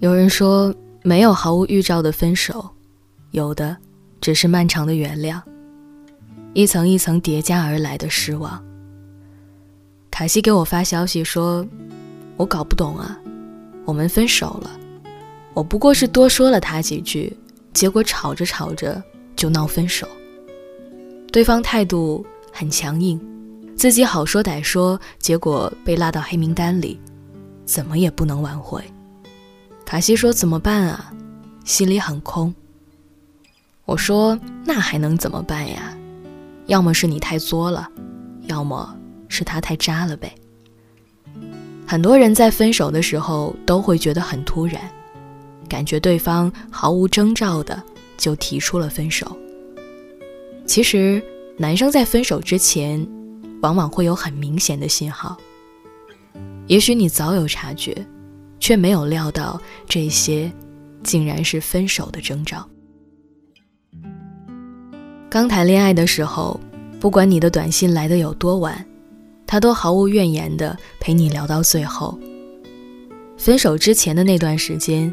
有人说，没有毫无预兆的分手，有的只是漫长的原谅，一层一层叠加而来的失望。卡西给我发消息说：“我搞不懂啊，我们分手了，我不过是多说了他几句，结果吵着吵着就闹分手。对方态度很强硬，自己好说歹说，结果被拉到黑名单里，怎么也不能挽回。”卡西说：“怎么办啊？心里很空。”我说：“那还能怎么办呀？要么是你太作了，要么是他太渣了呗。”很多人在分手的时候都会觉得很突然，感觉对方毫无征兆的就提出了分手。其实，男生在分手之前，往往会有很明显的信号。也许你早有察觉。却没有料到这些，竟然是分手的征兆。刚谈恋爱的时候，不管你的短信来的有多晚，他都毫无怨言的陪你聊到最后。分手之前的那段时间，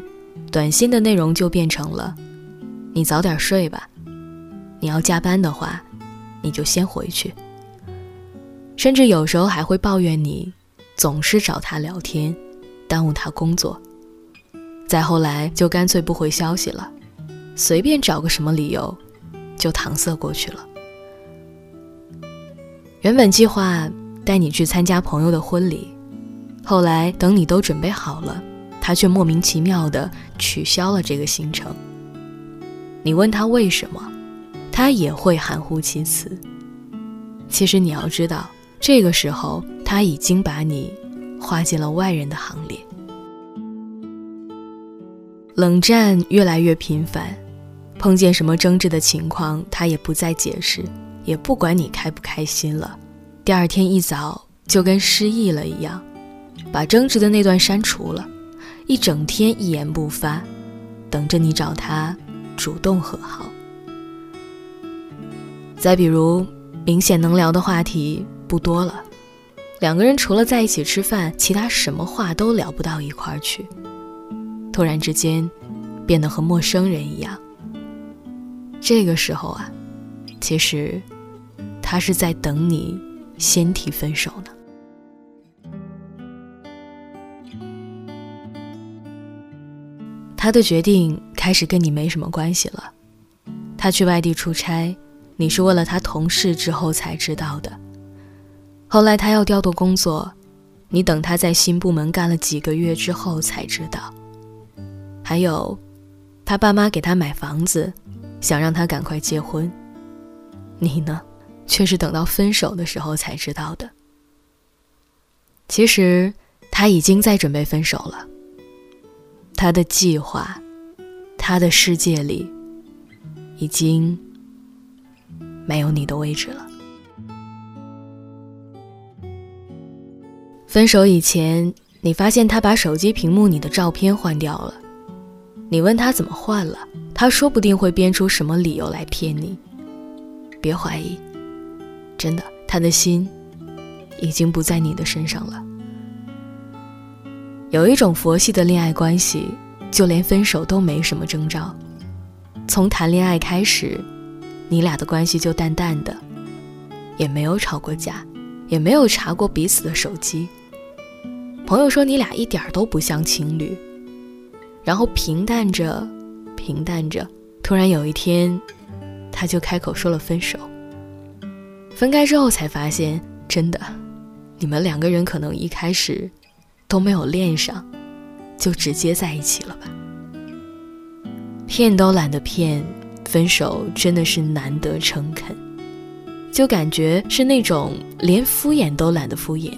短信的内容就变成了：“你早点睡吧，你要加班的话，你就先回去。”甚至有时候还会抱怨你总是找他聊天。耽误他工作，再后来就干脆不回消息了，随便找个什么理由，就搪塞过去了。原本计划带你去参加朋友的婚礼，后来等你都准备好了，他却莫名其妙的取消了这个行程。你问他为什么，他也会含糊其辞。其实你要知道，这个时候他已经把你。划进了外人的行列，冷战越来越频繁，碰见什么争执的情况，他也不再解释，也不管你开不开心了。第二天一早就跟失忆了一样，把争执的那段删除了，一整天一言不发，等着你找他主动和好。再比如，明显能聊的话题不多了。两个人除了在一起吃饭，其他什么话都聊不到一块儿去。突然之间，变得和陌生人一样。这个时候啊，其实他是在等你先提分手呢。他的决定开始跟你没什么关系了。他去外地出差，你是问了他同事之后才知道的。后来他要调动工作，你等他在新部门干了几个月之后才知道。还有，他爸妈给他买房子，想让他赶快结婚，你呢，却是等到分手的时候才知道的。其实他已经在准备分手了。他的计划，他的世界里，已经没有你的位置了。分手以前，你发现他把手机屏幕里的照片换掉了。你问他怎么换了，他说不定会编出什么理由来骗你。别怀疑，真的，他的心已经不在你的身上了。有一种佛系的恋爱关系，就连分手都没什么征兆。从谈恋爱开始，你俩的关系就淡淡的，也没有吵过架，也没有查过彼此的手机。朋友说你俩一点都不像情侣，然后平淡着，平淡着，突然有一天，他就开口说了分手。分开之后才发现，真的，你们两个人可能一开始都没有恋上，就直接在一起了吧？骗都懒得骗，分手真的是难得诚恳，就感觉是那种连敷衍都懒得敷衍。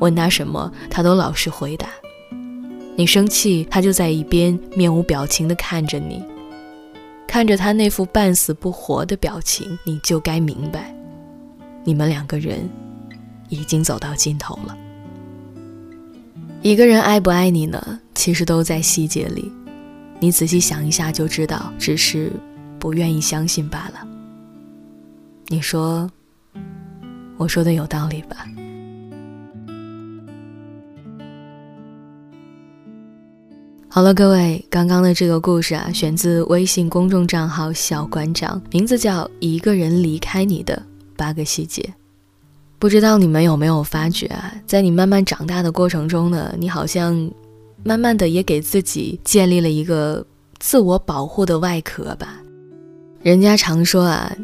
问他什么，他都老实回答。你生气，他就在一边面无表情地看着你，看着他那副半死不活的表情，你就该明白，你们两个人已经走到尽头了。一个人爱不爱你呢？其实都在细节里，你仔细想一下就知道，只是不愿意相信罢了。你说，我说的有道理吧？好了，各位，刚刚的这个故事啊，选自微信公众账号“小馆长”，名字叫《一个人离开你的八个细节》。不知道你们有没有发觉啊，在你慢慢长大的过程中呢，你好像慢慢的也给自己建立了一个自我保护的外壳吧。人家常说啊，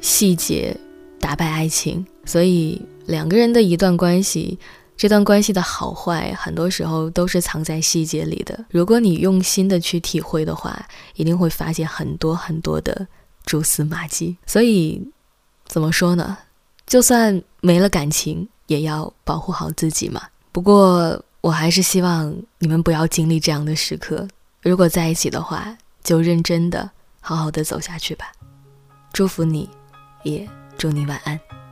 细节打败爱情，所以两个人的一段关系。这段关系的好坏，很多时候都是藏在细节里的。如果你用心的去体会的话，一定会发现很多很多的蛛丝马迹。所以，怎么说呢？就算没了感情，也要保护好自己嘛。不过，我还是希望你们不要经历这样的时刻。如果在一起的话，就认真的、好好的走下去吧。祝福你，也祝你晚安。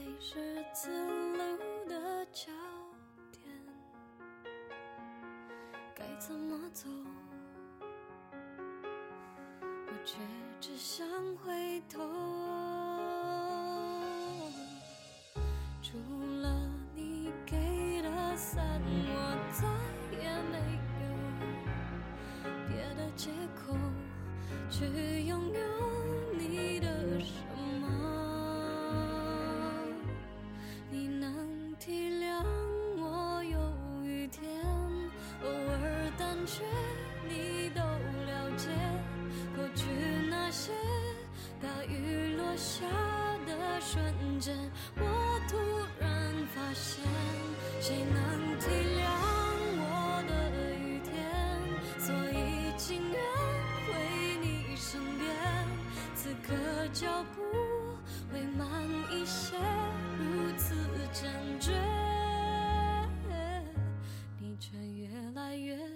在十字路的交点，该怎么走？我却只想回头。除了你给的伞，我再也没有别的借口去拥有你的手。脚步会慢一些，如此坚决。你却越来越远，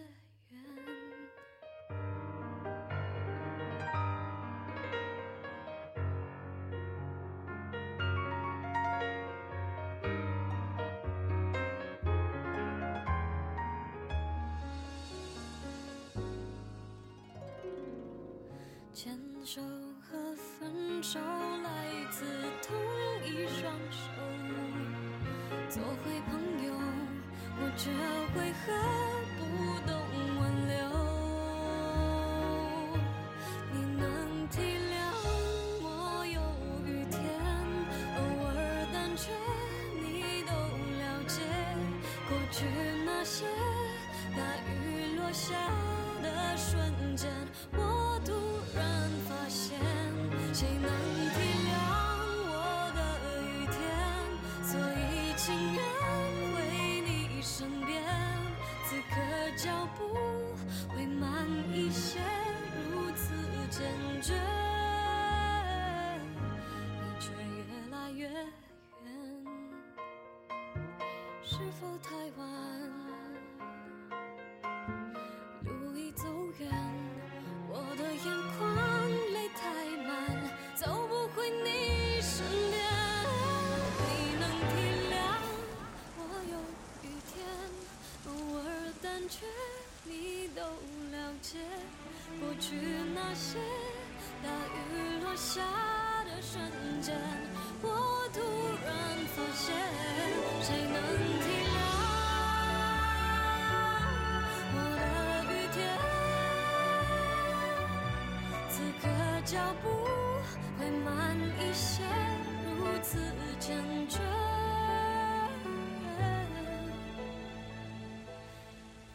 牵手手来自同一双手。做回朋友我却为何不懂挽留。你能体谅我有雨天偶尔胆怯你都了解。过去那些大雨落下的瞬间我是否太晚？路已走远我的眼眶泪太满走不回你身边。你能体谅我有雨天偶尔胆怯你都了解。过去那些大雨落下的瞬间。脚步会慢一些，如此坚决，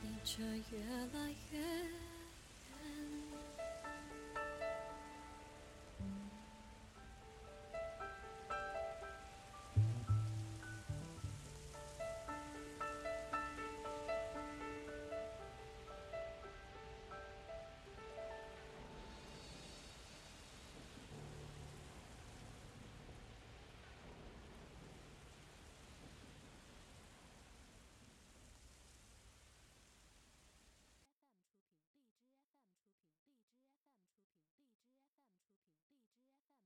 你却越来越。